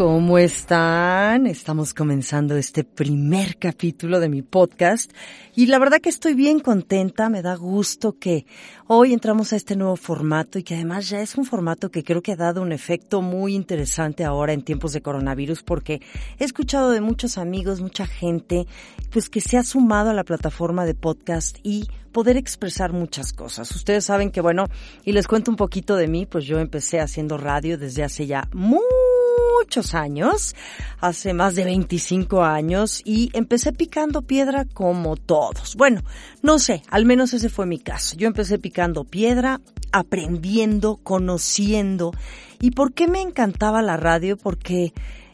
¿Cómo están? Estamos comenzando este primer capítulo de mi podcast y la verdad que estoy bien contenta, me da gusto que hoy entramos a este nuevo formato y que además ya es un formato que creo que ha dado un efecto muy interesante ahora en tiempos de coronavirus porque he escuchado de muchos amigos, mucha gente, pues que se ha sumado a la plataforma de podcast y poder expresar muchas cosas. Ustedes saben que bueno, y les cuento un poquito de mí, pues yo empecé haciendo radio desde hace ya muy muchos años, hace más de 25 años, y empecé picando piedra como todos. Bueno, no sé, al menos ese fue mi caso. Yo empecé picando piedra, aprendiendo, conociendo. ¿Y por qué me encantaba la radio? Porque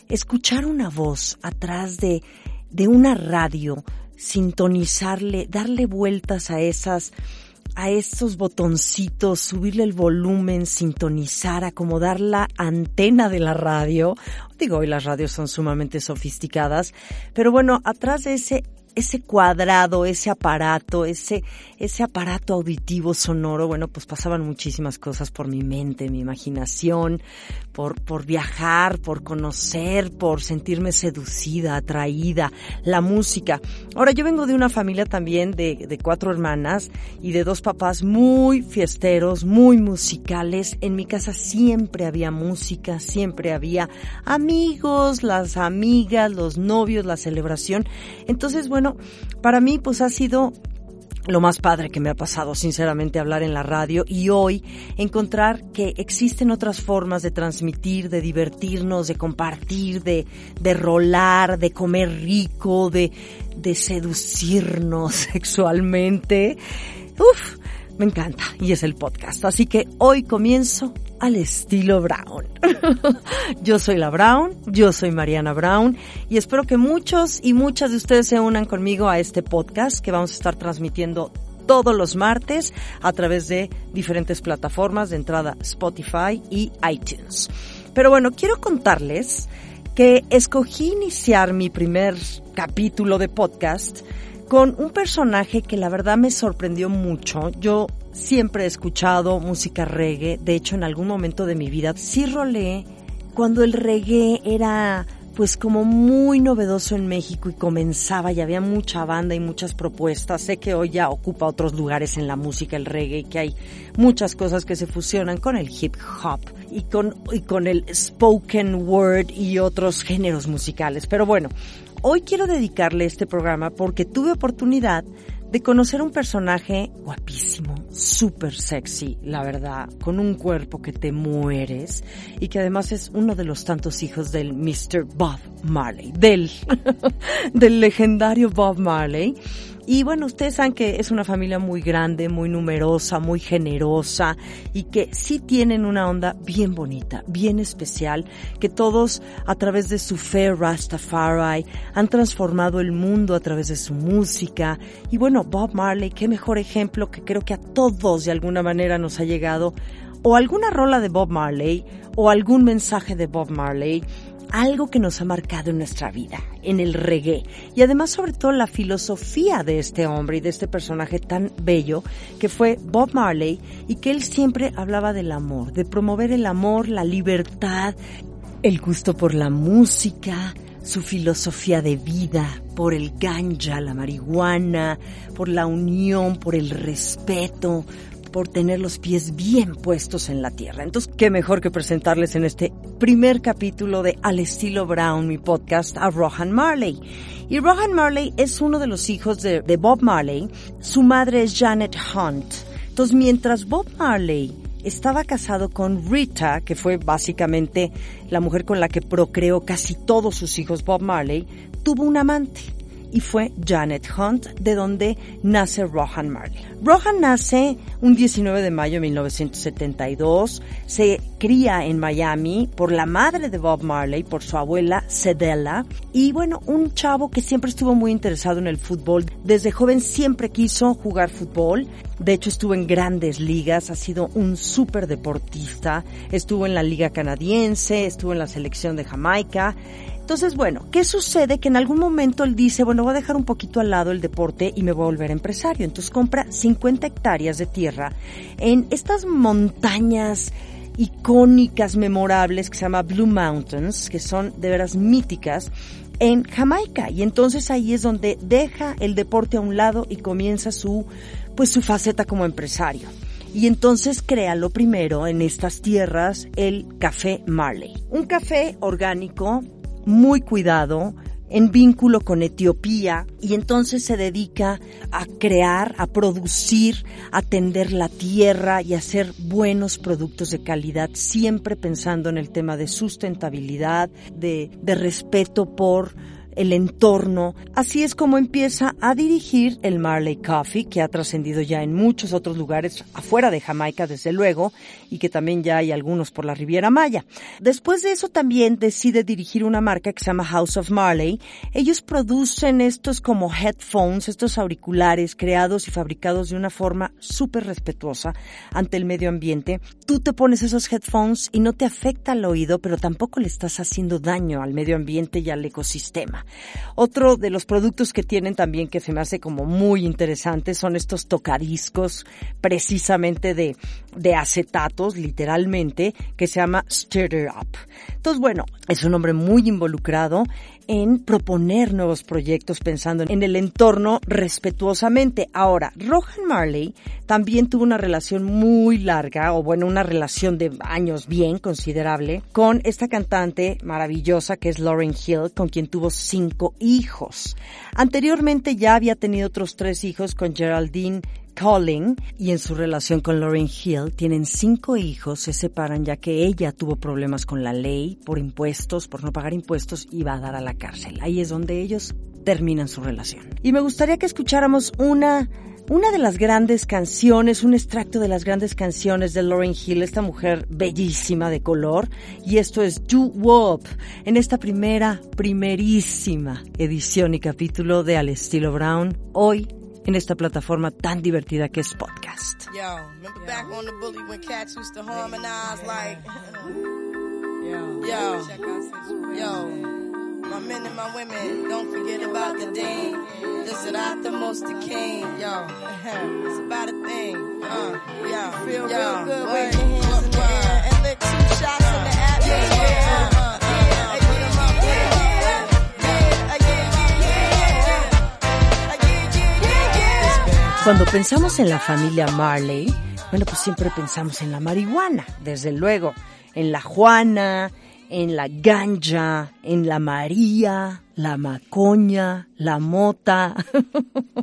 escuchar una voz atrás de, de una radio, sintonizarle, darle vueltas a esas a esos botoncitos, subirle el volumen, sintonizar, acomodar la antena de la radio. Digo, hoy las radios son sumamente sofisticadas, pero bueno, atrás de ese ese cuadrado, ese aparato, ese, ese aparato auditivo sonoro, bueno, pues pasaban muchísimas cosas por mi mente, mi imaginación, por, por viajar, por conocer, por sentirme seducida, atraída, la música. Ahora, yo vengo de una familia también de, de cuatro hermanas y de dos papás muy fiesteros, muy musicales. En mi casa siempre había música, siempre había amigos, las amigas, los novios, la celebración. Entonces, bueno, para mí pues ha sido lo más padre que me ha pasado, sinceramente, hablar en la radio y hoy encontrar que existen otras formas de transmitir, de divertirnos, de compartir, de, de rolar, de comer rico, de, de seducirnos sexualmente. Uf, me encanta y es el podcast. Así que hoy comienzo al estilo Brown. yo soy la Brown, yo soy Mariana Brown y espero que muchos y muchas de ustedes se unan conmigo a este podcast que vamos a estar transmitiendo todos los martes a través de diferentes plataformas de entrada Spotify y iTunes. Pero bueno, quiero contarles que escogí iniciar mi primer capítulo de podcast con un personaje que la verdad me sorprendió mucho. Yo siempre he escuchado música reggae, de hecho en algún momento de mi vida sí rolé cuando el reggae era pues como muy novedoso en México y comenzaba y había mucha banda y muchas propuestas. Sé que hoy ya ocupa otros lugares en la música el reggae, que hay muchas cosas que se fusionan con el hip hop y con, y con el spoken word y otros géneros musicales. Pero bueno, hoy quiero dedicarle este programa porque tuve oportunidad de conocer un personaje guapísimo, súper sexy, la verdad, con un cuerpo que te mueres y que además es uno de los tantos hijos del Mr. Bob Marley, del, del legendario Bob Marley. Y bueno, ustedes saben que es una familia muy grande, muy numerosa, muy generosa y que sí tienen una onda bien bonita, bien especial, que todos a través de su fe Rastafari han transformado el mundo a través de su música. Y bueno, Bob Marley, qué mejor ejemplo que creo que a todos de alguna manera nos ha llegado o alguna rola de Bob Marley o algún mensaje de Bob Marley algo que nos ha marcado en nuestra vida, en el reggae, y además sobre todo la filosofía de este hombre y de este personaje tan bello que fue Bob Marley y que él siempre hablaba del amor, de promover el amor, la libertad, el gusto por la música, su filosofía de vida, por el ganja, la marihuana, por la unión, por el respeto, por tener los pies bien puestos en la tierra. Entonces, qué mejor que presentarles en este primer capítulo de Al estilo Brown, mi podcast, a Rohan Marley. Y Rohan Marley es uno de los hijos de, Bob Marley. Su madre es Janet Hunt. Entonces, mientras Bob Marley estaba casado con Rita, que fue básicamente la mujer con la que procreó casi todos sus hijos Bob Marley, tuvo un amante y fue Janet Hunt, de donde nace Rohan Marley. Rohan nace un 19 de mayo de 1972, se cría en Miami por la madre de Bob Marley, por su abuela Cedella, y bueno, un chavo que siempre estuvo muy interesado en el fútbol. Desde joven siempre quiso jugar fútbol, de hecho estuvo en grandes ligas, ha sido un súper deportista, estuvo en la liga canadiense, estuvo en la selección de Jamaica, entonces, bueno, ¿qué sucede? Que en algún momento él dice, bueno, voy a dejar un poquito al lado el deporte y me voy a volver empresario. Entonces compra 50 hectáreas de tierra en estas montañas icónicas, memorables, que se llama Blue Mountains, que son de veras míticas, en Jamaica. Y entonces ahí es donde deja el deporte a un lado y comienza su, pues su faceta como empresario. Y entonces crea lo primero en estas tierras el café Marley. Un café orgánico muy cuidado, en vínculo con Etiopía y entonces se dedica a crear, a producir, a tender la tierra y a hacer buenos productos de calidad, siempre pensando en el tema de sustentabilidad, de, de respeto por el entorno. Así es como empieza a dirigir el Marley Coffee, que ha trascendido ya en muchos otros lugares afuera de Jamaica, desde luego, y que también ya hay algunos por la Riviera Maya. Después de eso también decide dirigir una marca que se llama House of Marley. Ellos producen estos como headphones, estos auriculares creados y fabricados de una forma súper respetuosa ante el medio ambiente. Tú te pones esos headphones y no te afecta el oído, pero tampoco le estás haciendo daño al medio ambiente y al ecosistema. Otro de los productos que tienen también que se me hace como muy interesante son estos tocadiscos precisamente de, de acetatos, literalmente, que se llama Stir Up. Entonces, bueno, es un hombre muy involucrado en proponer nuevos proyectos pensando en el entorno respetuosamente. Ahora, Rohan Marley también tuvo una relación muy larga, o bueno, una relación de años bien considerable, con esta cantante maravillosa que es Lauren Hill, con quien tuvo cinco hijos. Anteriormente ya había tenido otros tres hijos con Geraldine Colling y en su relación con Lauren Hill tienen cinco hijos, se separan ya que ella tuvo problemas con la ley por impuestos, por no pagar impuestos y va a dar a la cárcel. Ahí es donde ellos terminan su relación. Y me gustaría que escucháramos una una de las grandes canciones, un extracto de las grandes canciones de Lauren Hill, esta mujer bellísima de color, y esto es You Wop, en esta primera, primerísima edición y capítulo de Al estilo Brown, hoy en esta plataforma tan divertida que es podcast. Yo, remember back on the bully when cats used to harmonize like Yo, yo, yo, my men and my women, don't forget about the dean. Listen, I the most the king, yo. it's about a thing, uh, yo, feel yo, real good, wave your hands Cuando pensamos en la familia Marley, bueno, pues siempre pensamos en la marihuana, desde luego, en la Juana, en la ganja, en la María, la macoña, la mota.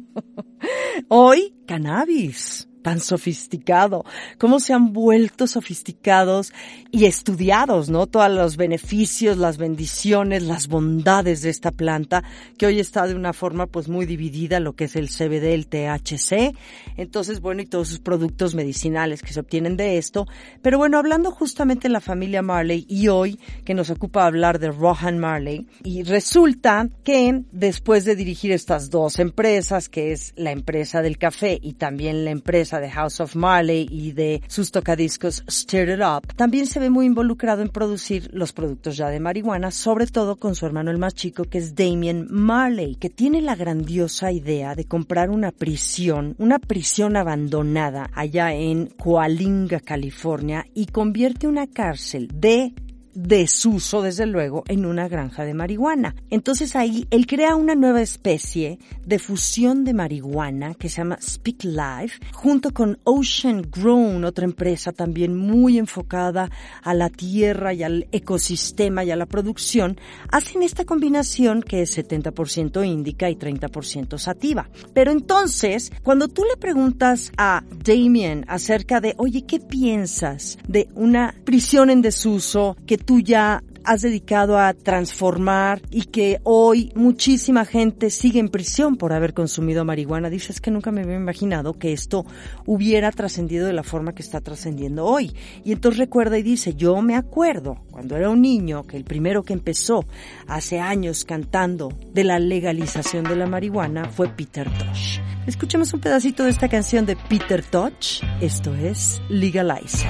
Hoy, cannabis tan sofisticado, cómo se han vuelto sofisticados y estudiados, ¿no? Todos los beneficios, las bendiciones, las bondades de esta planta, que hoy está de una forma pues muy dividida, lo que es el CBD, el THC, entonces bueno, y todos sus productos medicinales que se obtienen de esto. Pero bueno, hablando justamente de la familia Marley y hoy que nos ocupa hablar de Rohan Marley, y resulta que después de dirigir estas dos empresas, que es la empresa del café y también la empresa de House of Marley y de sus tocadiscos Stir It Up, también se ve muy involucrado en producir los productos ya de marihuana, sobre todo con su hermano el más chico que es Damien Marley, que tiene la grandiosa idea de comprar una prisión, una prisión abandonada allá en Coalinga, California, y convierte una cárcel de desuso, desde luego, en una granja de marihuana. Entonces ahí él crea una nueva especie de fusión de marihuana que se llama Speak Life, junto con Ocean Grown, otra empresa también muy enfocada a la tierra y al ecosistema y a la producción, hacen esta combinación que es 70% índica y 30% sativa. Pero entonces, cuando tú le preguntas a Damien acerca de, oye, ¿qué piensas de una prisión en desuso que tú ya has dedicado a transformar y que hoy muchísima gente sigue en prisión por haber consumido marihuana. Dices que nunca me había imaginado que esto hubiera trascendido de la forma que está trascendiendo hoy. Y entonces recuerda y dice, yo me acuerdo cuando era un niño que el primero que empezó hace años cantando de la legalización de la marihuana fue Peter Tosh. Escuchemos un pedacito de esta canción de Peter Tosh. Esto es Legalize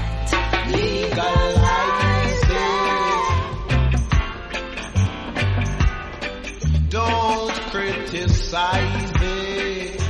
Don't criticize it.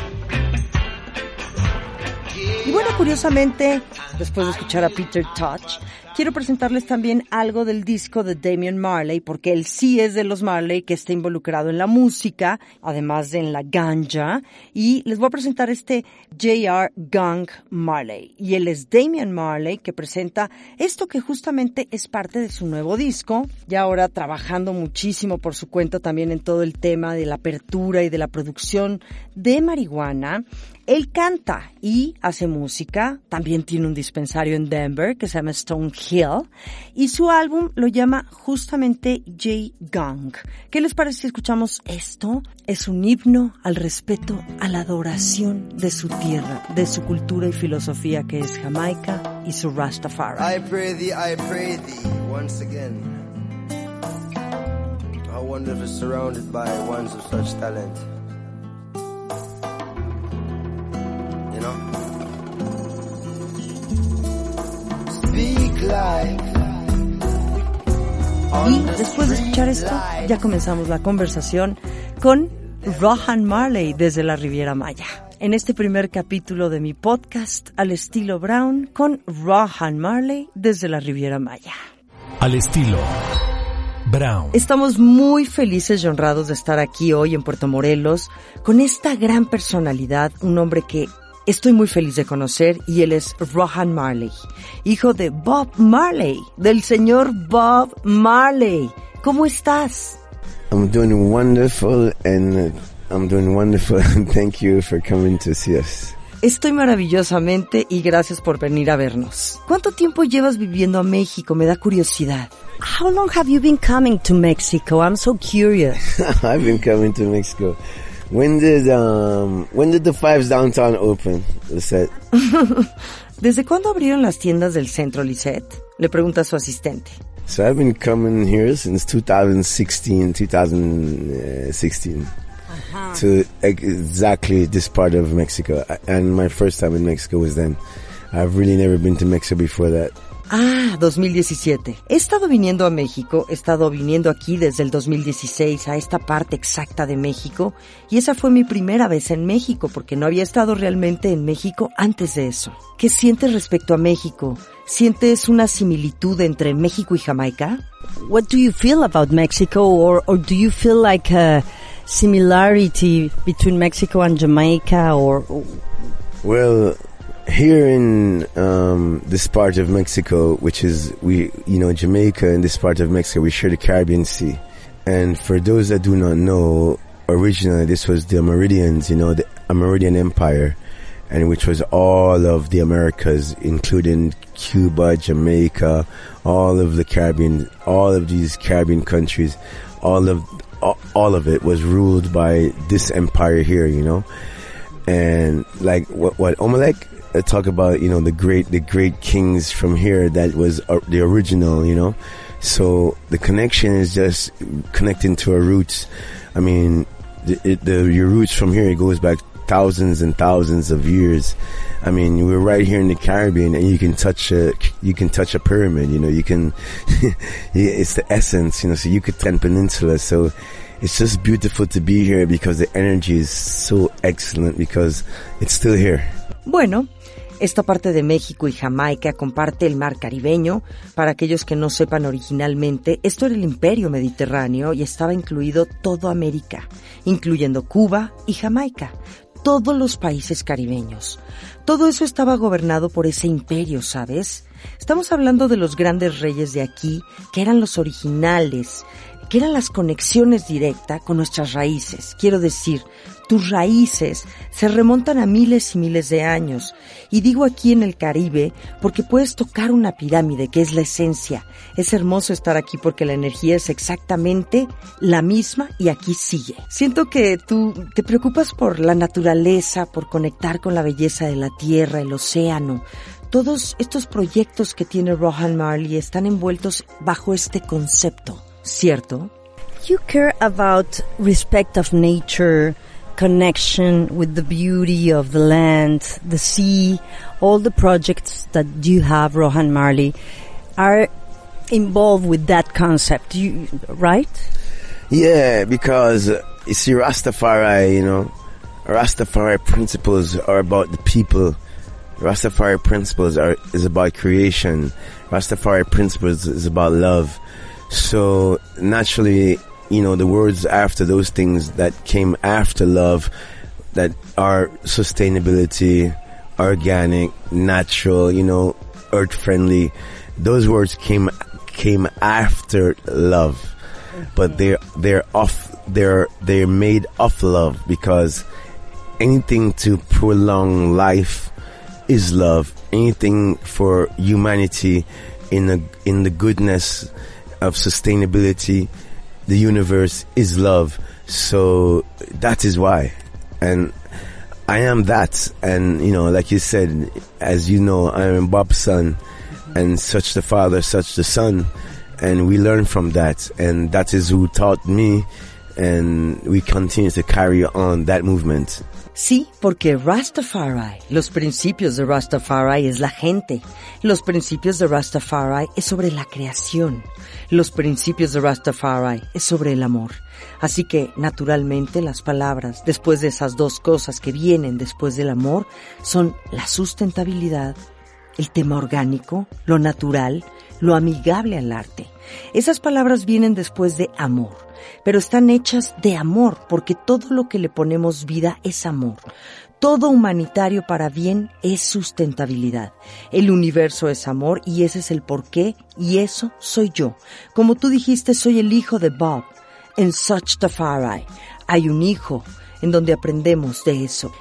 Y bueno, curiosamente, después de escuchar a Peter Touch, quiero presentarles también algo del disco de Damian Marley, porque él sí es de los Marley que está involucrado en la música, además de en la ganja, y les voy a presentar este J.R. Gang Marley. Y él es Damian Marley, que presenta esto que justamente es parte de su nuevo disco, y ahora trabajando muchísimo por su cuenta también en todo el tema de la apertura y de la producción de marihuana. Él canta y hace música, también tiene un dispensario en Denver que se llama Stone Hill y su álbum lo llama justamente J Gang. ¿Qué les parece si escuchamos esto? Es un himno al respeto, a la adoración de su tierra, de su cultura y filosofía que es Jamaica y su Rastafari. I pray thee, I pray thee once again. How wonderful surrounded by ones of such talent. Y después de escuchar esto, ya comenzamos la conversación con Rohan Marley desde la Riviera Maya. En este primer capítulo de mi podcast al estilo Brown con Rohan Marley desde la Riviera Maya. Al estilo Brown. Estamos muy felices y honrados de estar aquí hoy en Puerto Morelos con esta gran personalidad, un hombre que estoy muy feliz de conocer y él es Rohan Marley, hijo de Bob Marley, del señor Bob Marley. ¿Cómo estás? I'm doing wonderful and uh, I'm doing wonderful and thank you for coming to see us. Estoy maravillosamente y gracias por venir a vernos. ¿Cuánto tiempo llevas viviendo a México? Me da curiosidad. How long have you been coming to Mexico? I'm so curious. I've been coming to Mexico. When did um when did the Fives downtown open? Lisette? ¿Desde cuándo abrieron las tiendas del centro, Lisette? Le pregunta a su asistente. So I've been coming here since 2016, 2016 to exactly this part of Mexico. And my first time in Mexico was then. I've really never been to Mexico before that. Ah, 2017. He estado viniendo a México, he estado viniendo aquí desde el 2016 a esta parte exacta de México y esa fue mi primera vez en México porque no había estado realmente en México antes de eso. ¿Qué sientes respecto a México? ¿Sientes una similitud entre México y Jamaica? What do you feel about Mexico or, or do you feel like a similarity between Mexico and Jamaica or Well, here in um, this part of Mexico, which is we, you know, Jamaica and this part of Mexico, we share the Caribbean Sea. And for those that do not know, originally this was the Meridians, you know, the Meridian Empire, and which was all of the Americas, including Cuba, Jamaica, all of the Caribbean, all of these Caribbean countries, all of all, of it was ruled by this empire here, you know. And like what what Omelek talk about, you know, the great the great kings from here that was uh, the original, you know. So the connection is just connecting to our roots. I mean, the, it, the your roots from here it goes back thousands and thousands of years. I mean, we're right here in the Caribbean, and you can touch a you can touch a pyramid. You know, you can. it's the essence. You know, so you could ten peninsula. So it's just beautiful to be here because the energy is so excellent because it's still here. Bueno, esta parte de México y Jamaica comparte el mar caribeño. Para aquellos que no sepan originalmente, esto era el imperio mediterráneo y estaba incluido toda América, incluyendo Cuba y Jamaica, todos los países caribeños. Todo eso estaba gobernado por ese imperio, ¿sabes? Estamos hablando de los grandes reyes de aquí, que eran los originales, que eran las conexiones directas con nuestras raíces. Quiero decir, tus raíces se remontan a miles y miles de años. Y digo aquí en el Caribe porque puedes tocar una pirámide, que es la esencia. Es hermoso estar aquí porque la energía es exactamente la misma y aquí sigue. Siento que tú te preocupas por la naturaleza, por conectar con la belleza de la tierra, el océano. Todos estos proyectos que tiene Rohan Marley están envueltos bajo este concepto, ¿cierto? You care about respect of nature, connection with the beauty of the land, the sea, all the projects that you have, Rohan Marley, are involved with that concept, you, right? Yeah, because uh, you see, Rastafari, you know, Rastafari principles are about the people. Rastafari principles are is about creation. Rastafari principles is about love. So naturally, you know, the words after those things that came after love that are sustainability, organic, natural, you know, earth friendly. Those words came came after love, but they're they're off they're they're made of love because anything to prolong life is love. Anything for humanity in the in the goodness of sustainability, the universe is love. So that is why, and I am that. And you know, like you said, as you know, I am Bob's son, and such the father, such the son, and we learn from that, and that is who taught me, and we continue to carry on that movement. Sí, porque Rastafari, los principios de Rastafari es la gente. Los principios de Rastafari es sobre la creación. Los principios de Rastafari es sobre el amor. Así que, naturalmente, las palabras, después de esas dos cosas que vienen después del amor, son la sustentabilidad, el tema orgánico, lo natural, lo amigable al arte. Esas palabras vienen después de amor, pero están hechas de amor, porque todo lo que le ponemos vida es amor. Todo humanitario para bien es sustentabilidad. El universo es amor y ese es el porqué y eso soy yo. Como tú dijiste, soy el hijo de Bob. En Such Tafari hay un hijo en donde aprendemos de eso.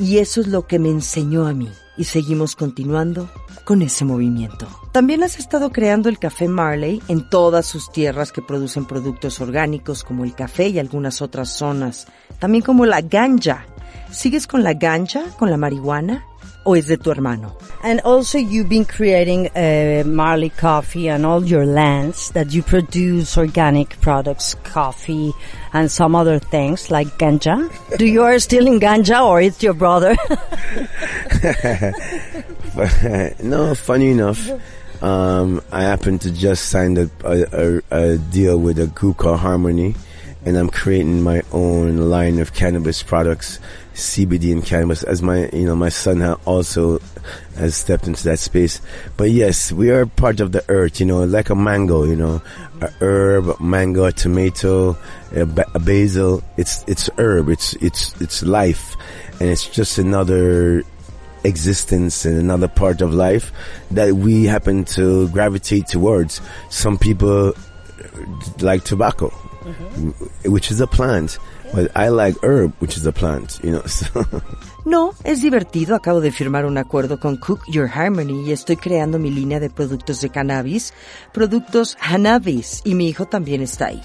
Y eso es lo que me enseñó a mí. Y seguimos continuando con ese movimiento. También has estado creando el café Marley en todas sus tierras que producen productos orgánicos como el café y algunas otras zonas. También como la ganja. ¿Sigues con la ganja, con la marihuana? ¿O es de tu hermano? And also you've been creating uh, Marley coffee and all your lands that you produce organic products, coffee and some other things like ganja. Do you are still in ganja or it's your brother? no, funny enough, um, I happen to just sign a, a, a, a deal with a group called Harmony, and I'm creating my own line of cannabis products, CBD and cannabis. As my, you know, my son also has stepped into that space. But yes, we are part of the earth, you know, like a mango, you know, a herb, mango, a tomato, a, ba- a basil. It's it's herb. It's it's it's life, and it's just another existence and another part of life that we happen to gravitate towards. Some people like tobacco, mm-hmm. which is a plant, but I like herb, which is a plant, you know. So No, es divertido. Acabo de firmar un acuerdo con Cook Your Harmony y estoy creando mi línea de productos de cannabis, productos Hannabis, y mi hijo también está ahí.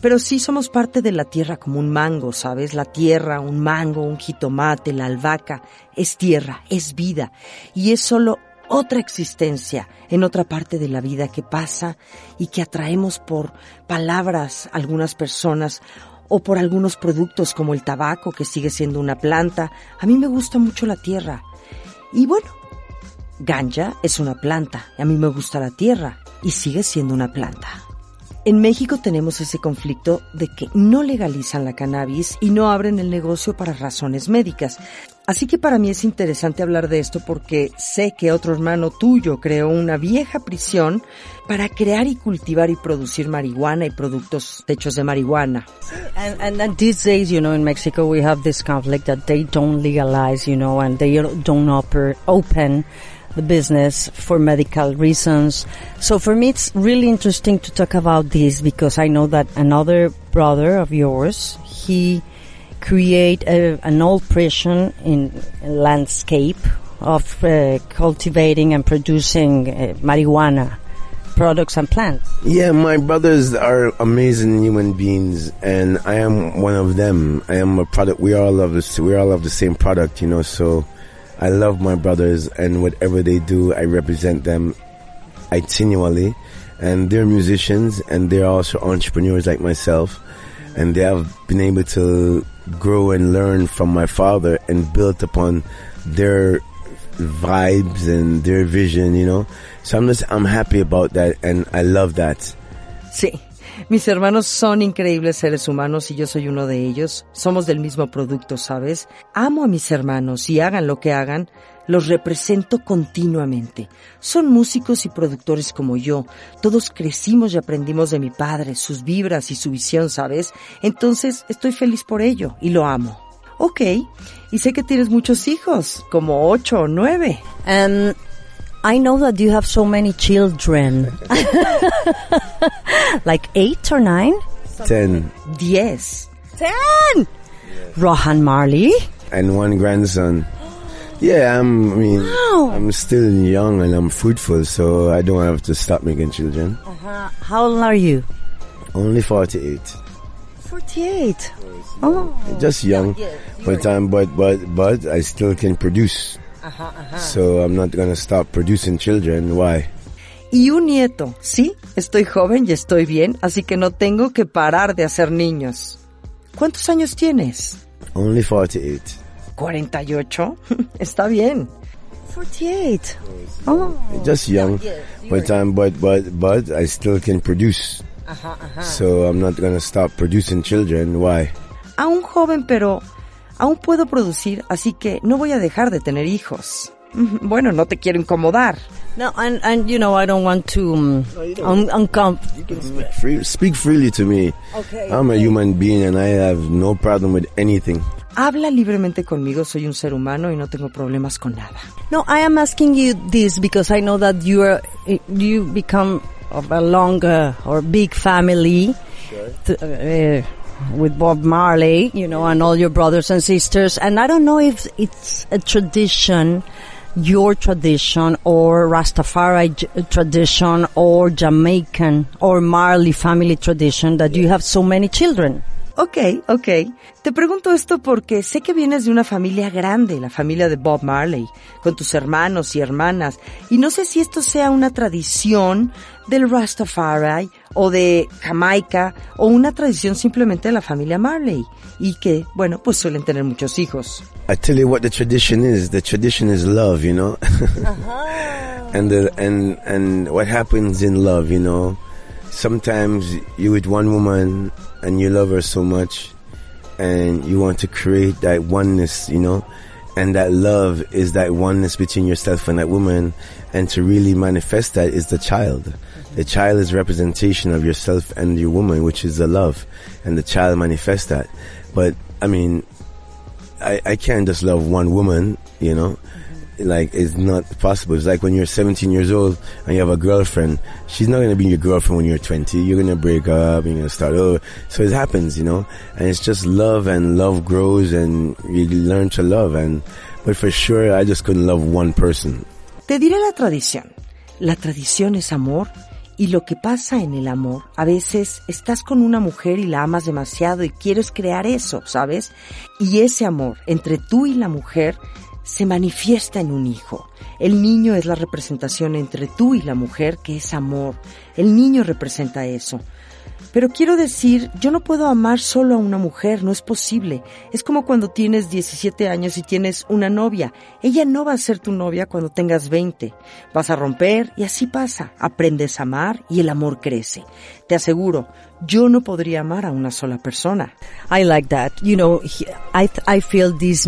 Pero sí somos parte de la tierra como un mango, ¿sabes? La tierra, un mango, un jitomate, la albahaca, es tierra, es vida. Y es solo otra existencia en otra parte de la vida que pasa y que atraemos por palabras algunas personas o por algunos productos como el tabaco que sigue siendo una planta. A mí me gusta mucho la tierra. Y bueno, ganja es una planta. A mí me gusta la tierra y sigue siendo una planta. En México tenemos ese conflicto de que no legalizan la cannabis y no abren el negocio para razones médicas. Así que para mí es interesante hablar de esto porque sé que otro hermano tuyo creó una vieja prisión para crear y cultivar y producir marihuana y productos hechos de marihuana. And, and, and these days, you know, in Mexico, we have this conflict that they don't legalize, you know, and they don't oper- open the business for medical reasons. So for me, it's really interesting to talk about this because I know that another brother of yours, he create a, an old prison in landscape of uh, cultivating and producing uh, marijuana products and plants. Yeah, my brothers are amazing human beings, and I am one of them. I am a product. We all love this. We all love the same product, you know. So, I love my brothers, and whatever they do, I represent them continually. And they're musicians, and they're also entrepreneurs like myself, and they have been able to grow and learn from my father and built upon their vibes and their vision, you know. So I'm just, I'm happy about that and I love that. Sí. Mis hermanos son increíbles seres humanos y yo soy uno de ellos. Somos del mismo producto, ¿sabes? Amo a mis hermanos y hagan lo que hagan, los represento continuamente. Son músicos y productores como yo. Todos crecimos y aprendimos de mi padre, sus vibras y su visión, ¿sabes? Entonces estoy feliz por ello y lo amo. Ok, y sé que tienes muchos hijos, como ocho o nueve. And I know that you have so many children. like eight or nine? Ten. Diez. Ten! Rohan Marley? And one grandson. Yeah, I'm, I mean, Wow. I'm still young and I'm fruitful, so I don't have to stop making children. Uh, how old are you? Only 48. 48. Oh. Just young. But, um, but, but, but I still can produce. Uh-huh, uh-huh. So I'm not gonna stop producing children. Why? Y un nieto. Sí, estoy joven y estoy bien, así que no tengo que parar de hacer niños. ¿Cuántos años tienes? Only 48. ¿48? Está bien. 48. Oh. Just young. But, um, but, but, but I still can produce. So I'm not gonna stop producing children. Why? Aún joven, pero aún puedo producir, así que no voy a dejar de tener hijos. Bueno, no te quiero incomodar. No, and, and you know, I don't want to um, un- uncom- Free, speak freely to me. Okay. I'm a human being and I have no problem with anything. Habla libremente conmigo, soy un ser humano y no tengo problemas con nada. No, I am asking you this because I know that you are you become of a long uh, or big family uh, with Bob Marley, you know, and all your brothers and sisters. And I don't know if it's a tradition, your tradition, or Rastafari tradition, or Jamaican or Marley family tradition that you have so many children. Ok, ok. Te pregunto esto porque sé que vienes de una familia grande, la familia de Bob Marley, con tus hermanos y hermanas, y no sé si esto sea una tradición del Rastafari o de Jamaica o una tradición simplemente de la familia Marley, y que, bueno, pues suelen tener muchos hijos. I tell you what the tradition is. The tradition is love, you know. and the and and what happens in love, you know. Sometimes you with one woman and you love her so much, and you want to create that oneness, you know. And that love is that oneness between yourself and that woman, and to really manifest that is the child. The child is representation of yourself and your woman, which is the love, and the child manifests that. But I mean, I, I can't just love one woman, you know. Like it's not possible. It's like when you're 17 years old and you have a girlfriend. She's not gonna be your girlfriend when you're 20. You're gonna break up. You're gonna start over. So it happens, you know. And it's just love, and love grows, and you learn to love. And but for sure, I just couldn't love one person. Te diré la tradición. La tradición es amor y lo que pasa en el amor, a veces estás con una mujer y la amas demasiado y quieres crear eso, ¿sabes? Y ese amor entre tú y la mujer se manifiesta en un hijo. El niño es la representación entre tú y la mujer que es amor. El niño representa eso. Pero quiero decir, yo no puedo amar solo a una mujer, no es posible. Es como cuando tienes 17 años y tienes una novia. Ella no va a ser tu novia cuando tengas 20. Vas a romper y así pasa. Aprendes a amar y el amor crece. Te aseguro, yo no podría amar a una sola persona. I like that. You know, I I feel this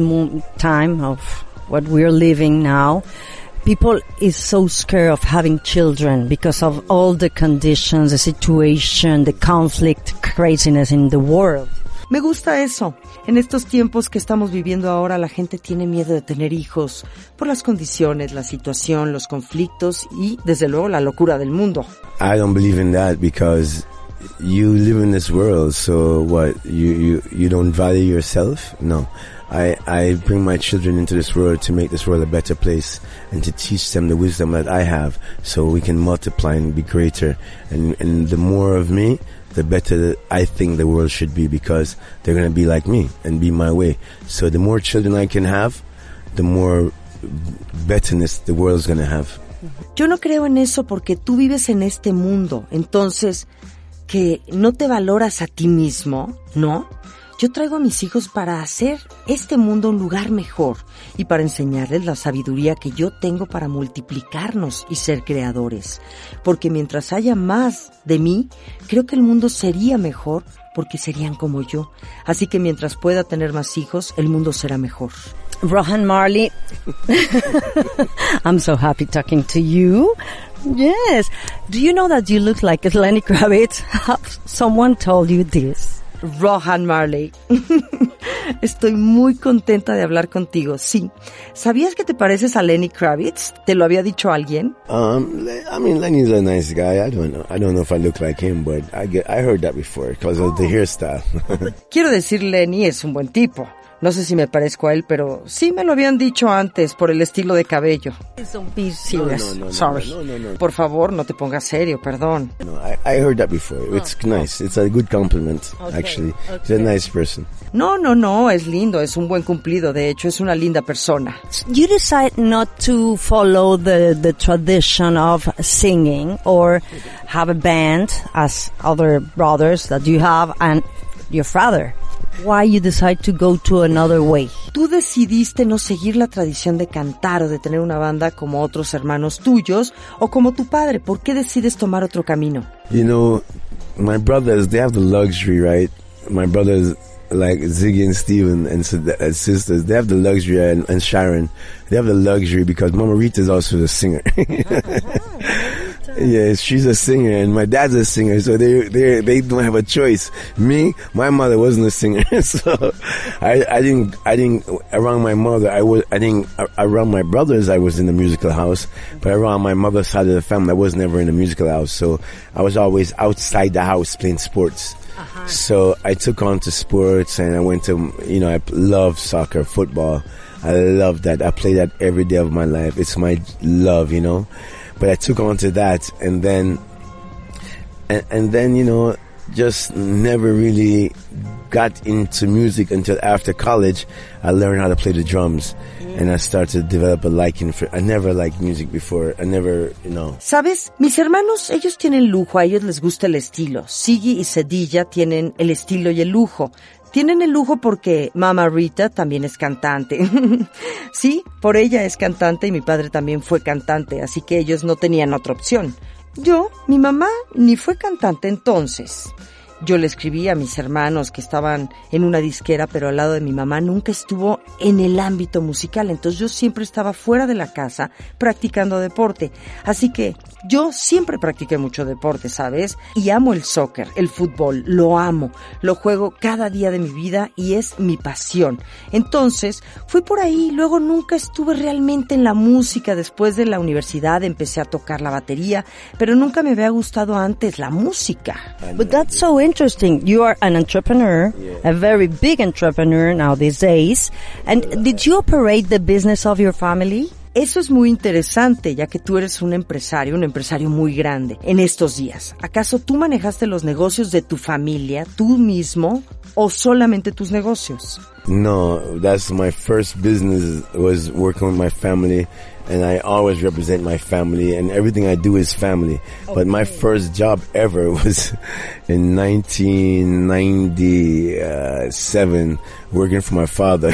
time of what we're living now. People is so scared of having children because of all the conditions, the situation, the conflict, craziness in the world. Me gusta eso. En estos tiempos que estamos viviendo ahora, la gente tiene miedo de tener hijos por las condiciones, la situación, los conflictos y, desde luego, la locura del mundo. I don't believe in that because you live in this world. So what? You you you don't value yourself? No. I I bring my children into this world to make this world a better place and to teach them the wisdom that I have, so we can multiply and be greater. And and the more of me, the better I think the world should be because they're gonna be like me and be my way. So the more children I can have, the more betterness the world is gonna have. Yo no creo en eso porque tú vives en este mundo, entonces que no te valoras a ti mismo, ¿no? Yo traigo a mis hijos para hacer este mundo un lugar mejor y para enseñarles la sabiduría que yo tengo para multiplicarnos y ser creadores. Porque mientras haya más de mí, creo que el mundo sería mejor porque serían como yo. Así que mientras pueda tener más hijos, el mundo será mejor. Rohan Marley, I'm so happy talking to you. Yes. Do you know that you look like Lenny Kravitz? Someone told you this. Rohan Marley. Estoy muy contenta de hablar contigo. Sí. ¿Sabías que te pareces a Lenny Kravitz? ¿Te lo había dicho alguien? Um, I mean, Lenny's a nice guy. I don't know. I don't know if I look like him, but I get, I heard that before because of the hairstyle. Quiero decir, Lenny es un buen tipo. No sé si me parezco a él, pero sí me lo habían dicho antes por el estilo de cabello. Be serious. no, no, no, Sorry. no, no, no. Por favor, no te pongas serio, perdón. no, I, I heard that before. It's nice. It's a good compliment, actually. He's a nice person. No, no, no, es lindo, es un buen cumplido, de hecho, es una linda persona. You decide not to follow the, the tradition of singing or have a band as other brothers that you have and your father. Why you decide to go to another way? Tú decidiste no seguir la tradición de cantar o de tener una banda como otros hermanos tuyos o como tu padre. ¿Por qué decides tomar otro camino? You know, my brothers, they have the luxury, right? My brothers, like Ziggy and Steven and, uh, sisters, they have the luxury, and, and Sharon, they have the luxury because Mama Rita is also a singer. yeah, she's a singer, and my dad's a singer, so they they they don't have a choice. Me, my mother wasn't a singer, so I I didn't I didn't around my mother I was I didn't around my brothers I was in the musical house, but around my mother's side of the family I was never in the musical house, so I was always outside the house playing sports. Uh-huh. So I took on to sports and I went to, you know, I love soccer, football. I love that. I play that every day of my life. It's my love, you know. But I took on to that and then, and, and then, you know, just never really got into music until after college. I learned how to play the drums mm. and I started to develop a liking for, I never liked music before. I never, you know. ¿Sabes? Mis hermanos, ellos tienen lujo, a ellos les gusta el estilo. Siggy y Cedilla tienen el estilo y el lujo. Tienen el lujo porque Mama Rita también es cantante. sí, por ella es cantante y mi padre también fue cantante, así que ellos no tenían otra opción. Yo, mi mamá, ni fue cantante entonces. Yo le escribí a mis hermanos que estaban en una disquera, pero al lado de mi mamá nunca estuvo en el ámbito musical. Entonces yo siempre estaba fuera de la casa practicando deporte. Así que yo siempre practiqué mucho deporte, ¿sabes? Y amo el soccer, el fútbol, lo amo. Lo juego cada día de mi vida y es mi pasión. Entonces fui por ahí, luego nunca estuve realmente en la música. Después de la universidad empecé a tocar la batería, pero nunca me había gustado antes la música. That's so interesting. You are an entrepreneur, a very big entrepreneur now these days. And did you operate the business of your family? Eso es muy interesante, ya que tú eres un empresario, un empresario muy grande en estos días. ¿Acaso tú manejaste los negocios de tu familia, tú mismo, o solamente tus negocios? No, that's my first business was working with my family and I always represent my family and everything I do is family. But my first job ever was in 1997 working for my father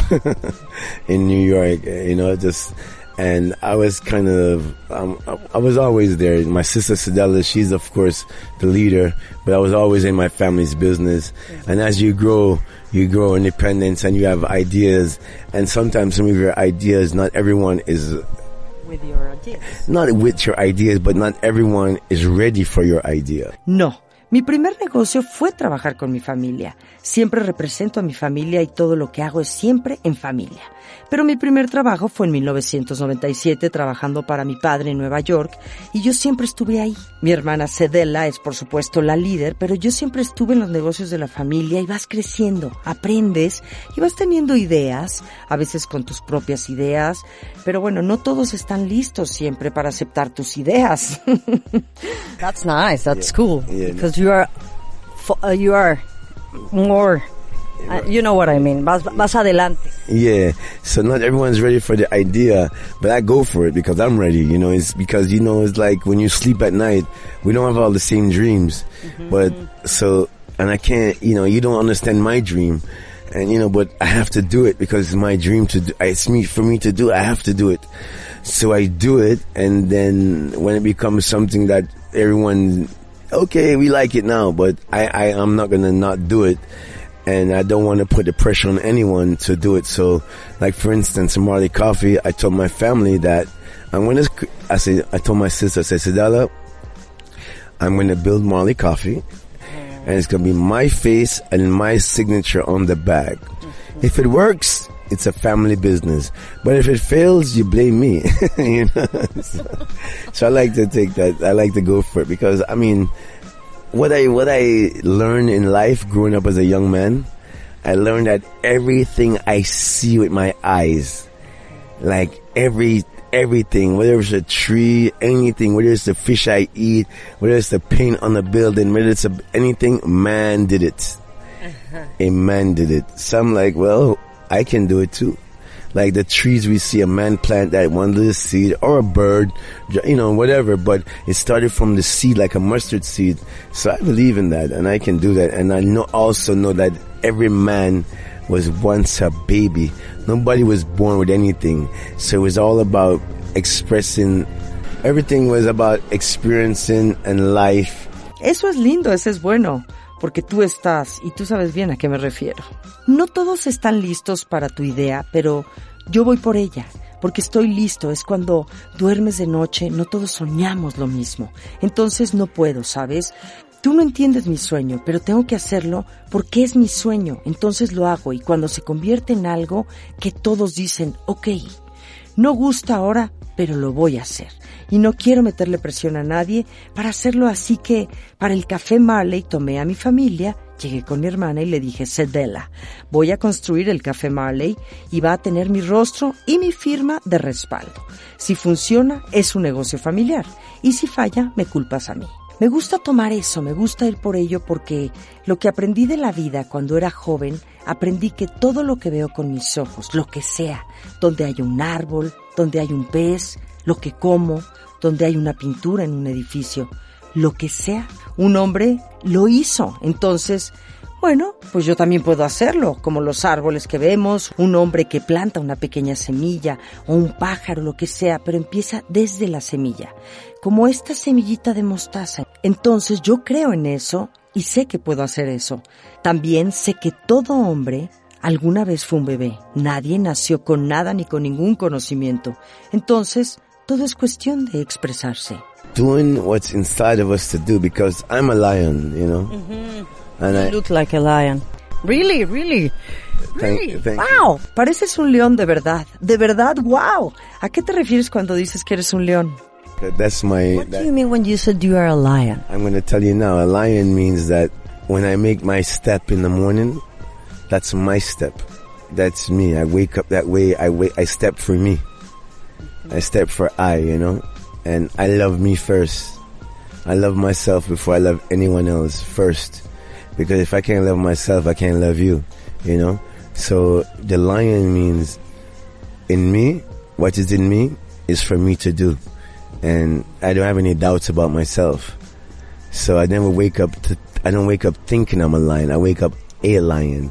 in New York, you know, just and I was kind of, um, I- I was always there. My sister Sedella, she's of course the leader, but I was always in my family's business. And as you grow, you grow independence and you have ideas. And sometimes some of your ideas, not everyone is With your ideas. not with your ideas, but not everyone is ready for your idea. No. Mi primer negocio fue trabajar con mi familia. Siempre represento a mi familia y todo lo que hago es siempre en familia. Pero mi primer trabajo fue en 1997 trabajando para mi padre en Nueva York y yo siempre estuve ahí. Mi hermana Cedella es por supuesto la líder, pero yo siempre estuve en los negocios de la familia y vas creciendo, aprendes y vas teniendo ideas, a veces con tus propias ideas, pero bueno, no todos están listos siempre para aceptar tus ideas. That's nice. That's Yeah. cool Yeah. because you are, uh, you are more. Uh, you know what I mean. Vas, vas adelante. Yeah. So not everyone's ready for the idea, but I go for it because I'm ready. You know, it's because, you know, it's like when you sleep at night, we don't have all the same dreams, but so, and I can't, you know, you don't understand my dream. And you know, but I have to do it because it's my dream to do, it's me, for me to do, I have to do it. So I do it and then when it becomes something that everyone, okay, we like it now, but I, I, I'm not gonna not do it and I don't want to put the pressure on anyone to do it. So, like for instance, Marley Coffee, I told my family that I'm gonna. I said, I told my sister, I said, Sidala, I'm gonna build Marley Coffee, and it's gonna be my face and my signature on the bag. If it works, it's a family business. But if it fails, you blame me. you know. so, so I like to take that. I like to go for it because I mean what I what I learned in life growing up as a young man, I learned that everything I see with my eyes, like every everything, whether it's a tree, anything, whether it's the fish I eat, whether it's the paint on the building, whether it's a, anything, man did it. Uh-huh. A man did it. So I'm like, well, I can do it too. Like the trees we see a man plant that one little seed or a bird, you know, whatever, but it started from the seed like a mustard seed. So I believe in that and I can do that. And I know, also know that every man was once a baby. Nobody was born with anything. So it was all about expressing, everything was about experiencing and life Eso es lindo, eso es bueno, porque tú estás, y tú sabes bien a qué me refiero. No todos están listos para tu idea, pero yo voy por ella, porque estoy listo. Es cuando duermes de noche, no todos soñamos lo mismo. Entonces no puedo, ¿sabes? Tú no entiendes mi sueño, pero tengo que hacerlo porque es mi sueño. Entonces lo hago y cuando se convierte en algo que todos dicen, ok, no gusta ahora, pero lo voy a hacer. Y no quiero meterle presión a nadie para hacerlo así que para el café Marley tomé a mi familia, llegué con mi hermana y le dije, Cedela, voy a construir el café Marley y va a tener mi rostro y mi firma de respaldo. Si funciona, es un negocio familiar. Y si falla, me culpas a mí. Me gusta tomar eso, me gusta ir por ello porque lo que aprendí de la vida cuando era joven, aprendí que todo lo que veo con mis ojos, lo que sea, donde hay un árbol, donde hay un pez, lo que como, donde hay una pintura en un edificio, lo que sea, un hombre lo hizo. Entonces, bueno, pues yo también puedo hacerlo, como los árboles que vemos, un hombre que planta una pequeña semilla o un pájaro, lo que sea, pero empieza desde la semilla, como esta semillita de mostaza. Entonces yo creo en eso y sé que puedo hacer eso. También sé que todo hombre alguna vez fue un bebé. Nadie nació con nada ni con ningún conocimiento. Entonces, todo es cuestión de expresarse. doing what's inside of us to do because I'm a lion, you know. Mm-hmm. And I look like a lion. Really, really. thank, really? thank you. ¡Wow! Pareces un león de verdad. De verdad, wow. ¿A qué te refieres cuando dices que eres un león? That's my. What do you mean when you said you are a lion? I'm going to tell you now. A lion means that when I make my step in the morning, that's my step. That's me. I wake up that way. I wait. I step for me. I step for I. You know, and I love me first. I love myself before I love anyone else first. Because if I can't love myself, I can't love you. You know. So the lion means in me. What is in me is for me to do, and I don't have any doubts about myself. So I never wake up to, I don't wake up thinking I'm a lion. I wake up a lion.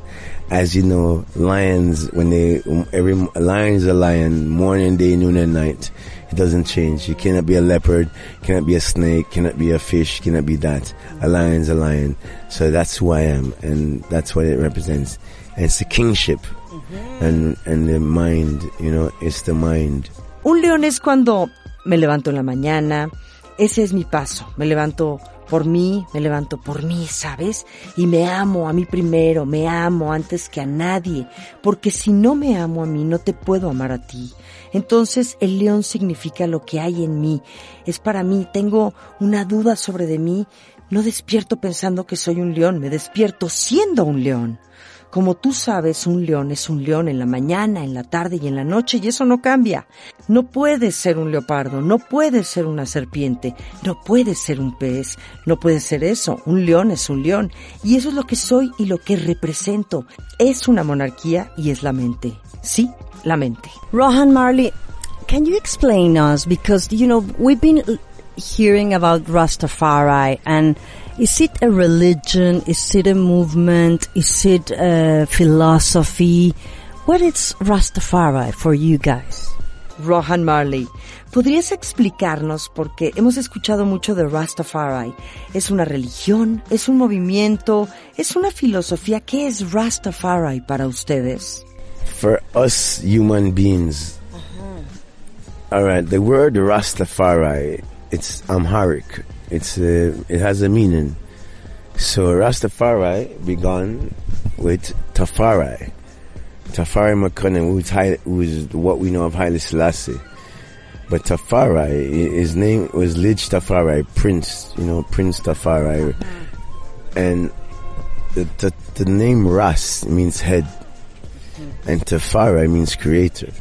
As you know, lions, when they, every, a lion is a lion, morning, day, noon, and night. It doesn't change. You cannot be a leopard, cannot be a snake, cannot be a fish, cannot be that. A lion's a lion. So that's who I am, and that's what it represents. And it's the kingship, mm-hmm. and, and the mind, you know, it's the mind. Un león es cuando me levanto en la mañana, ese es mi paso, me levanto por mí, me levanto por mí, ¿sabes? Y me amo a mí primero, me amo antes que a nadie, porque si no me amo a mí, no te puedo amar a ti. Entonces el león significa lo que hay en mí, es para mí, tengo una duda sobre de mí, no despierto pensando que soy un león, me despierto siendo un león. Como tú sabes, un león es un león en la mañana, en la tarde y en la noche y eso no cambia. No puedes ser un leopardo, no puedes ser una serpiente, no puedes ser un pez, no puedes ser eso. Un león es un león y eso es lo que soy y lo que represento. Es una monarquía y es la mente. Sí, la mente. Rohan Marley, can you explain us because you know we've been hearing about Rastafari and is it a religion? Is it a movement? Is it a philosophy? What is Rastafari for you guys? Rohan Marley, ¿podrías explicarnos porque hemos escuchado mucho de Rastafari? ¿Es una religión? ¿Es un movimiento? ¿Es una filosofía? ¿Qué es Rastafari para ustedes? For us human beings, all right, the word Rastafari, it's Amharic. It's uh, it has a meaning. So Rastafari began with Tafari. Tafari Makonnen, who is, Haile- who is what we know of Haile Selassie. But Tafari, his name was Lidj Tafari, Prince, you know, Prince Tafari. And the, the, the name Ras means head. And Tafari means creator.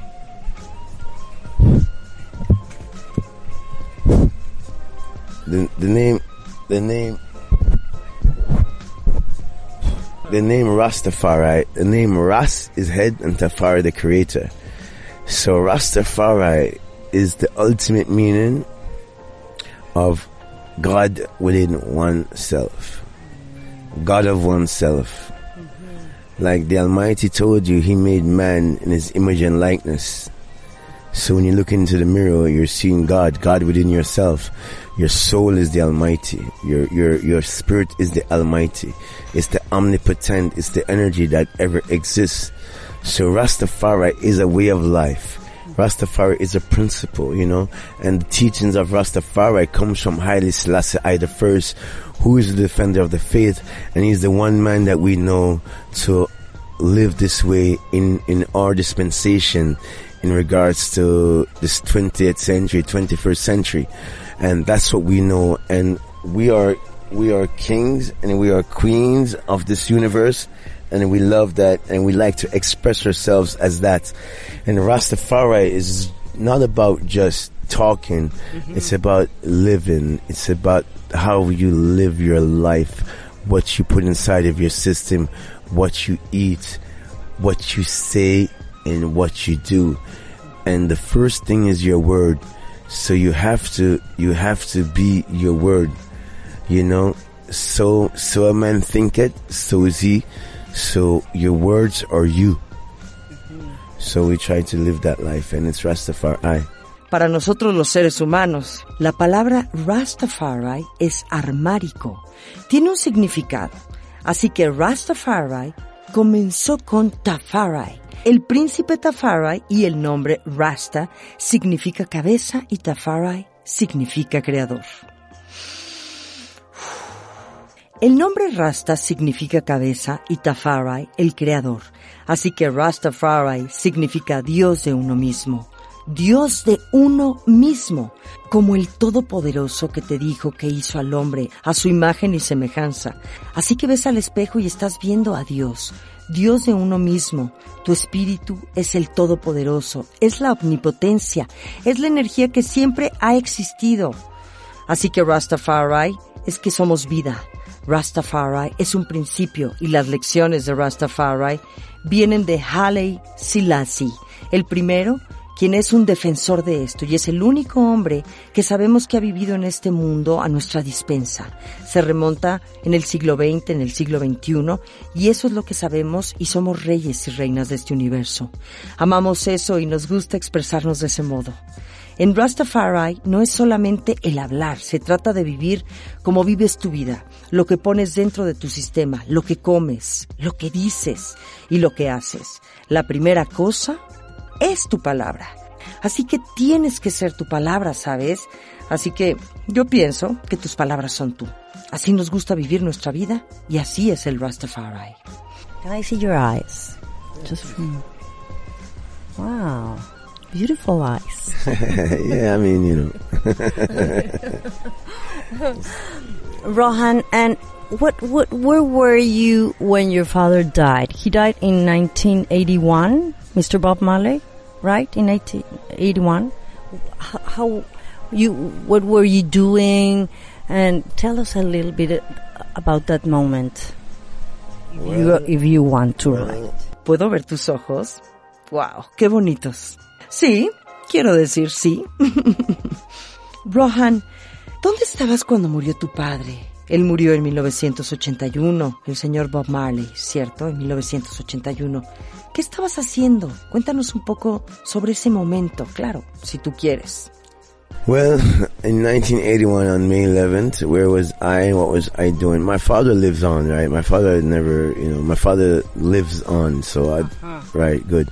The, the name, the name, the name Rastafari, the name Ras is head and Tafari the creator. So Rastafari is the ultimate meaning of God within oneself. God of oneself. Mm-hmm. Like the Almighty told you, He made man in His image and likeness. So when you look into the mirror, you're seeing God, God within yourself. Your soul is the Almighty. Your, your, your spirit is the Almighty. It's the omnipotent. It's the energy that ever exists. So Rastafari is a way of life. Rastafari is a principle, you know, and the teachings of Rastafari comes from Haile Selassie I the first, who is the defender of the faith, and he's the one man that we know to live this way in, in our dispensation in regards to this 20th century, 21st century. And that's what we know. And we are, we are kings and we are queens of this universe. And we love that and we like to express ourselves as that. And Rastafari is not about just talking. Mm-hmm. It's about living. It's about how you live your life, what you put inside of your system, what you eat, what you say and what you do. And the first thing is your word. So you have to, you have to be your word. You know, so, so a man thinketh, so is he. So your words are you. So we try to live that life and it's Rastafari. Para nosotros los seres humanos, la palabra Rastafari es armárico. Tiene un significado. Así que Rastafari comenzó con Tafari. El príncipe Tafari y el nombre Rasta significa cabeza y Tafari significa creador. El nombre Rasta significa cabeza y Tafari el creador. Así que Rastafari significa Dios de uno mismo. Dios de uno mismo, como el Todopoderoso que te dijo que hizo al hombre a su imagen y semejanza. Así que ves al espejo y estás viendo a Dios, Dios de uno mismo. Tu espíritu es el Todopoderoso, es la omnipotencia, es la energía que siempre ha existido. Así que Rastafari es que somos vida. Rastafari es un principio y las lecciones de Rastafari vienen de Haile Selassie, el primero quien es un defensor de esto y es el único hombre que sabemos que ha vivido en este mundo a nuestra dispensa. Se remonta en el siglo XX, en el siglo XXI, y eso es lo que sabemos y somos reyes y reinas de este universo. Amamos eso y nos gusta expresarnos de ese modo. En Rastafari no es solamente el hablar, se trata de vivir como vives tu vida, lo que pones dentro de tu sistema, lo que comes, lo que dices y lo que haces. La primera cosa es tu palabra. Así que tienes que ser tu palabra, ¿sabes? Así que yo pienso que tus palabras son tú. Así nos gusta vivir nuestra vida y así es el Rastafari. Can I see your eyes? Just from... Wow. Beautiful eyes. yeah, I mean, you know. Rohan, and what, what, where were you when your father died? He died in 1981, Mr. Bob Marley, right? In 1981. How, how you, what were you doing? And tell us a little bit uh, about that moment. If, you, if you want to write. ¿Puedo ver tus ojos? Wow, qué bonitos. Sí, quiero decir sí. Rohan, ¿dónde estabas cuando murió tu padre? Él murió en 1981, el señor Bob Marley, ¿cierto? En 1981. ¿Qué estabas haciendo? Cuéntanos un poco sobre ese momento, claro, si tú quieres. Well, in 1981 on May 11th, where was I? What was I doing? My father lives on, right? My father never, you know, my father lives on, so I, right, good.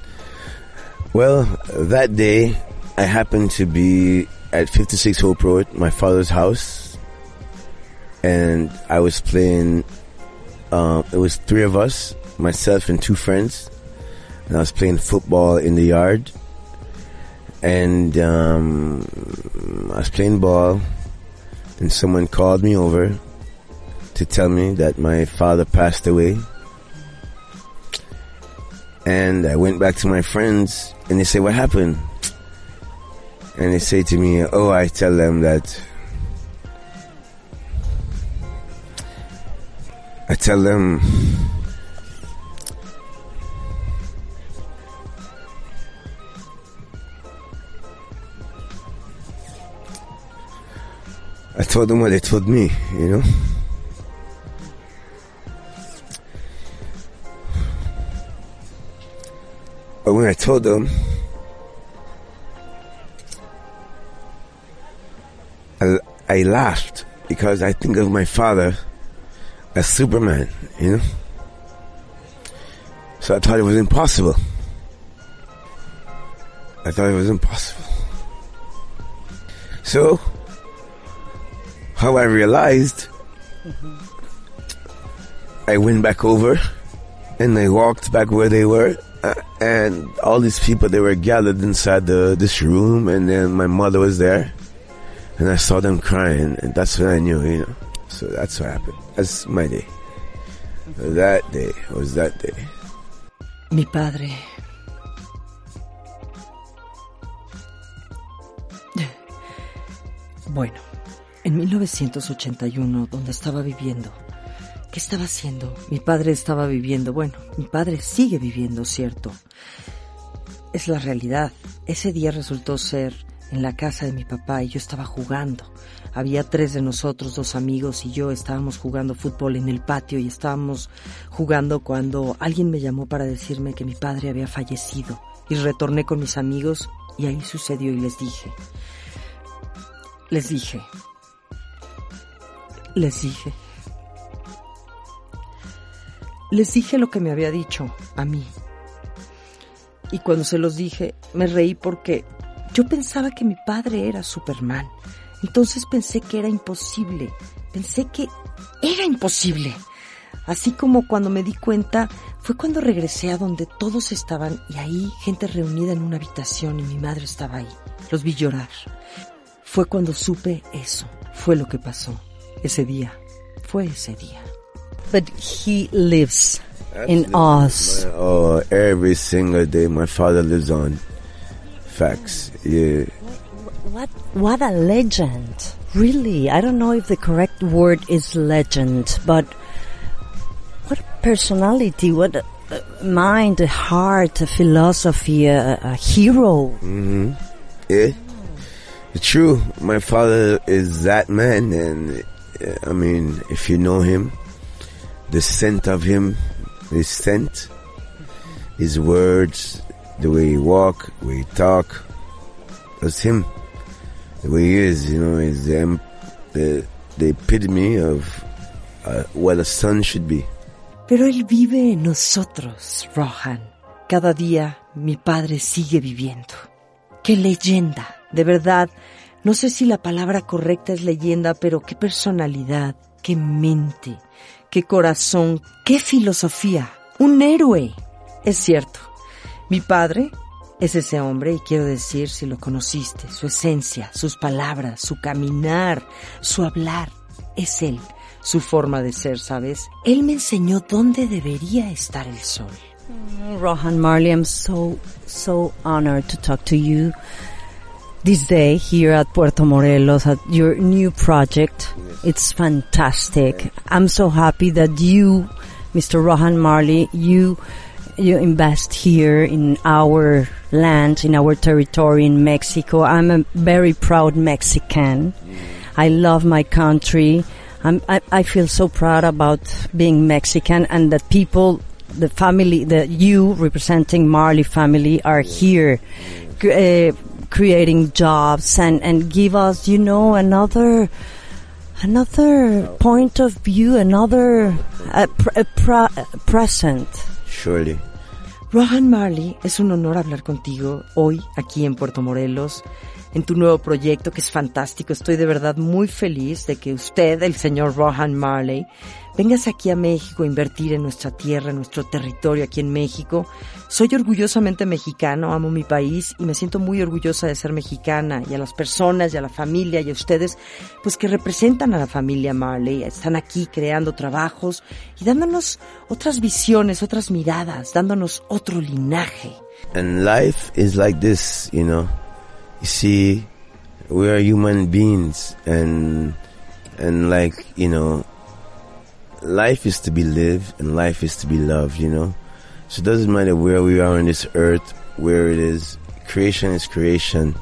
Well, that day, I happened to be at 56 Hope Road, my father's house, and I was playing, um, it was three of us, myself and two friends, and I was playing football in the yard, and um, I was playing ball, and someone called me over to tell me that my father passed away. And I went back to my friends, and they say, "What happened?" And they say to me, "Oh, I tell them that." I tell them I told them what they told me, you know? But when I told them, I, I laughed because I think of my father Superman, you know? So I thought it was impossible. I thought it was impossible. So, how I realized, I went back over and I walked back where they were. Uh, and all these people, they were gathered inside the, this room and then my mother was there and I saw them crying and that's when I knew, you know. So that's what happened. That's my day. That day was that day. Mi padre. Bueno, en 1981, donde estaba viviendo, ¿qué estaba haciendo? Mi padre estaba viviendo, bueno, mi padre sigue viviendo, ¿cierto? Es la realidad. Ese día resultó ser en la casa de mi papá y yo estaba jugando. Había tres de nosotros, dos amigos y yo estábamos jugando fútbol en el patio y estábamos jugando cuando alguien me llamó para decirme que mi padre había fallecido y retorné con mis amigos y ahí sucedió y les dije, les dije, les dije, les dije lo que me había dicho a mí. Y cuando se los dije, me reí porque yo pensaba que mi padre era Superman. Entonces pensé que era imposible. Pensé que era imposible. Así como cuando me di cuenta fue cuando regresé a donde todos estaban y ahí gente reunida en una habitación y mi madre estaba ahí. Los vi llorar. Fue cuando supe eso. Fue lo que pasó. Ese día. Fue ese día. But he lives in us. My- oh, every single day my father lives on. Facts. Yeah. What what a legend. Really, I don't know if the correct word is legend, but what a personality, what a, mind, a heart, a philosophy, a, a hero. Yeah. True. My father is that man, and uh, I mean, if you know him, the scent of him, his scent, his words, the way he walk, the way he talk, that's him. The way he is, you know, is the, em- the, the epitome of uh, what a son should be. Pero él vive en nosotros, Rohan. Cada día mi padre sigue viviendo. ¡Qué leyenda! De verdad, no sé si la palabra correcta es leyenda, pero qué personalidad, qué mente, qué corazón, qué filosofía. Un héroe. Es cierto. Mi padre es ese hombre y quiero decir si lo conociste, su esencia, sus palabras, su caminar, su hablar. Es él, su forma de ser, ¿sabes? Él me enseñó dónde debería estar el sol. Rohan Marley, I'm so, so honored to talk to you this day here at Puerto Morelos at your new project. It's fantastic. I'm so happy that you, Mr. Rohan Marley, you, you invest here in our land, in our territory in Mexico. I'm a very proud Mexican. I love my country. I, I feel so proud about being Mexican and that people the family that you representing Marley family are here uh, creating jobs and and give us you know another another point of view another a, a present Surely. Rohan Marley, es un honor hablar contigo hoy aquí en Puerto Morelos, en tu nuevo proyecto que es fantástico. Estoy de verdad muy feliz de que usted, el señor Rohan Marley, vengas aquí a México a invertir en nuestra tierra, en nuestro territorio aquí en México. Soy orgullosamente mexicano, amo mi país y me siento muy orgullosa de ser mexicana y a las personas y a la familia y a ustedes, pues que representan a la familia Marley, están aquí creando trabajos y dándonos otras visiones, otras miradas, dándonos otro linaje. And life is like this, you know. You see, we are human beings and, and like, you know, life is to be lived and life is to be loved, you know. So it doesn't matter where we are on this earth, where it is. Creation is creation.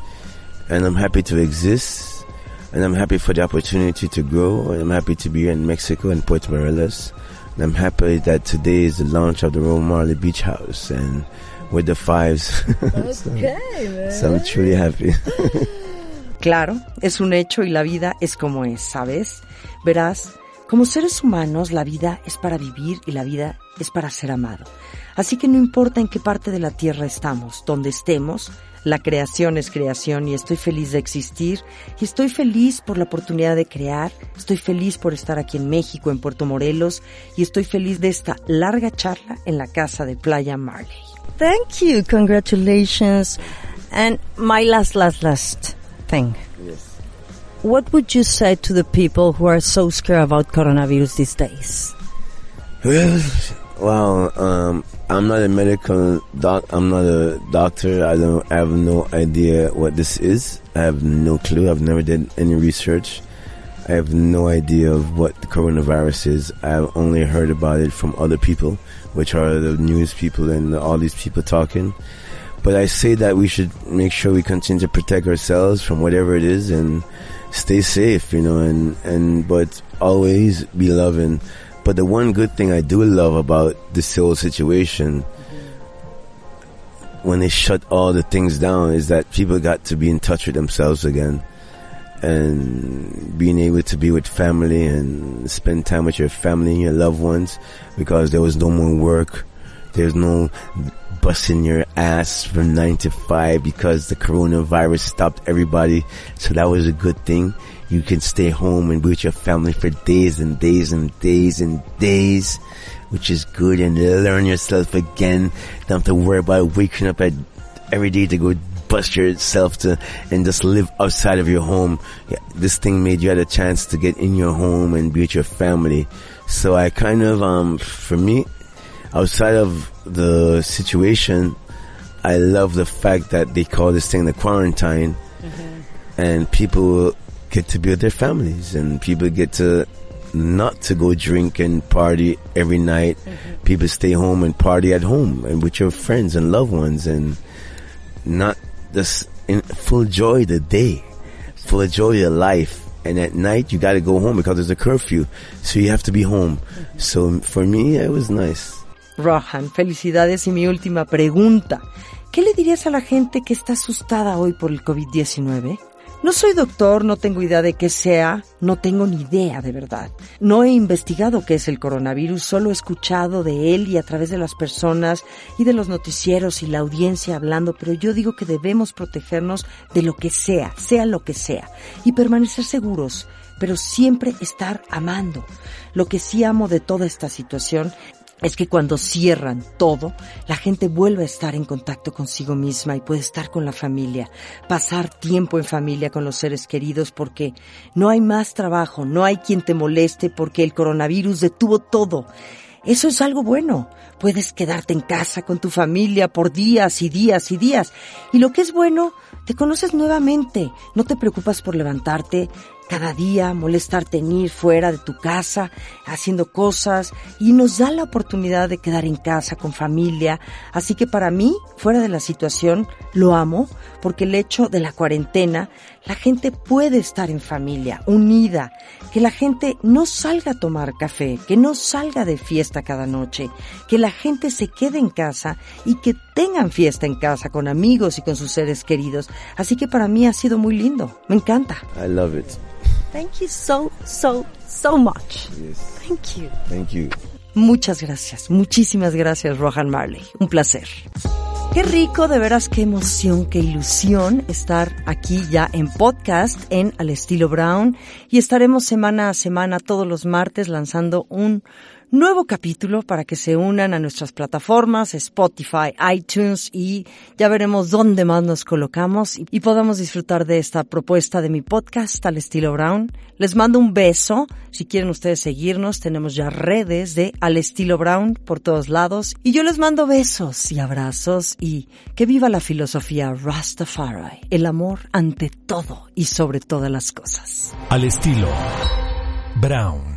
And I'm happy to exist. And I'm happy for the opportunity to grow. And I'm happy to be here in Mexico and Puerto Morelos. And I'm happy that today is the launch of the Royal Marley Beach House and with the fives. Okay, so, so I'm truly happy. Claro, es un hecho y la vida es como es, ¿sabes? Verás, como seres humanos la vida es para vivir y la vida es para ser amado. Así que no importa en qué parte de la tierra estamos, donde estemos, la creación es creación y estoy feliz de existir y estoy feliz por la oportunidad de crear, estoy feliz por estar aquí en México, en Puerto Morelos y estoy feliz de esta larga charla en la casa de Playa Marley. Thank you. Congratulations. And my last, last, last thing. What would you say to the people who are so scared about coronavirus these days? Well, um, I'm not a medical doc. I'm not a doctor. I don't. I have no idea what this is. I have no clue. I've never did any research. I have no idea of what the coronavirus is. I've only heard about it from other people, which are the news people and all these people talking. But I say that we should make sure we continue to protect ourselves from whatever it is and stay safe, you know, and, and, but always be loving. But the one good thing I do love about this whole situation, when they shut all the things down, is that people got to be in touch with themselves again. And being able to be with family and spend time with your family and your loved ones because there was no more work. There's no busting your ass from nine to five because the coronavirus stopped everybody. So that was a good thing. You can stay home and be with your family for days and days and days and days, which is good and learn yourself again. Don't have to worry about waking up at every day to go bust yourself to and just live outside of your home. Yeah, this thing made you had a chance to get in your home and be with your family. So I kind of, um, for me, outside of the situation, I love the fact that they call this thing the quarantine mm-hmm. and people get to be with their families and people get to not to go drink and party every night. Mm-hmm. People stay home and party at home and with your friends and loved ones and not just in full joy the day, full joy your life. And at night you got to go home because there's a curfew, so you have to be home. Mm-hmm. So for me, it was nice. Rohan, felicidades y mi última pregunta. ¿Qué le dirías a la gente que está asustada hoy por el COVID-19? No soy doctor, no tengo idea de qué sea, no tengo ni idea de verdad. No he investigado qué es el coronavirus, solo he escuchado de él y a través de las personas y de los noticieros y la audiencia hablando, pero yo digo que debemos protegernos de lo que sea, sea lo que sea, y permanecer seguros pero siempre estar amando. Lo que sí amo de toda esta situación es que cuando cierran todo, la gente vuelve a estar en contacto consigo misma y puede estar con la familia, pasar tiempo en familia con los seres queridos porque no hay más trabajo, no hay quien te moleste porque el coronavirus detuvo todo. Eso es algo bueno. Puedes quedarte en casa con tu familia por días y días y días. Y lo que es bueno, te conoces nuevamente. No te preocupas por levantarte cada día, molestarte en ir fuera de tu casa, haciendo cosas, y nos da la oportunidad de quedar en casa con familia. Así que para mí, fuera de la situación, lo amo, porque el hecho de la cuarentena, la gente puede estar en familia, unida, que la gente no salga a tomar café, que no salga de fiesta cada noche, que la gente se quede en casa y que tengan fiesta en casa con amigos y con sus seres queridos. Así que para mí ha sido muy lindo. Me encanta. I love it. Thank you so, so, so much. Yes. Thank you. Thank you. Muchas gracias, muchísimas gracias, Rohan Marley. Un placer. Qué rico, de veras, qué emoción, qué ilusión estar aquí ya en podcast en Al Estilo Brown y estaremos semana a semana todos los martes lanzando un nuevo capítulo para que se unan a nuestras plataformas, Spotify, iTunes y ya veremos dónde más nos colocamos y, podamos disfrutar de esta propuesta de mi podcast al estilo Brown. Les mando un beso. Si quieren ustedes seguirnos, tenemos ya redes de al estilo Brown por todos lados y yo les mando besos y abrazos y que viva la filosofía Rastafari, el amor ante todo y sobre todas las cosas. Al estilo Brown.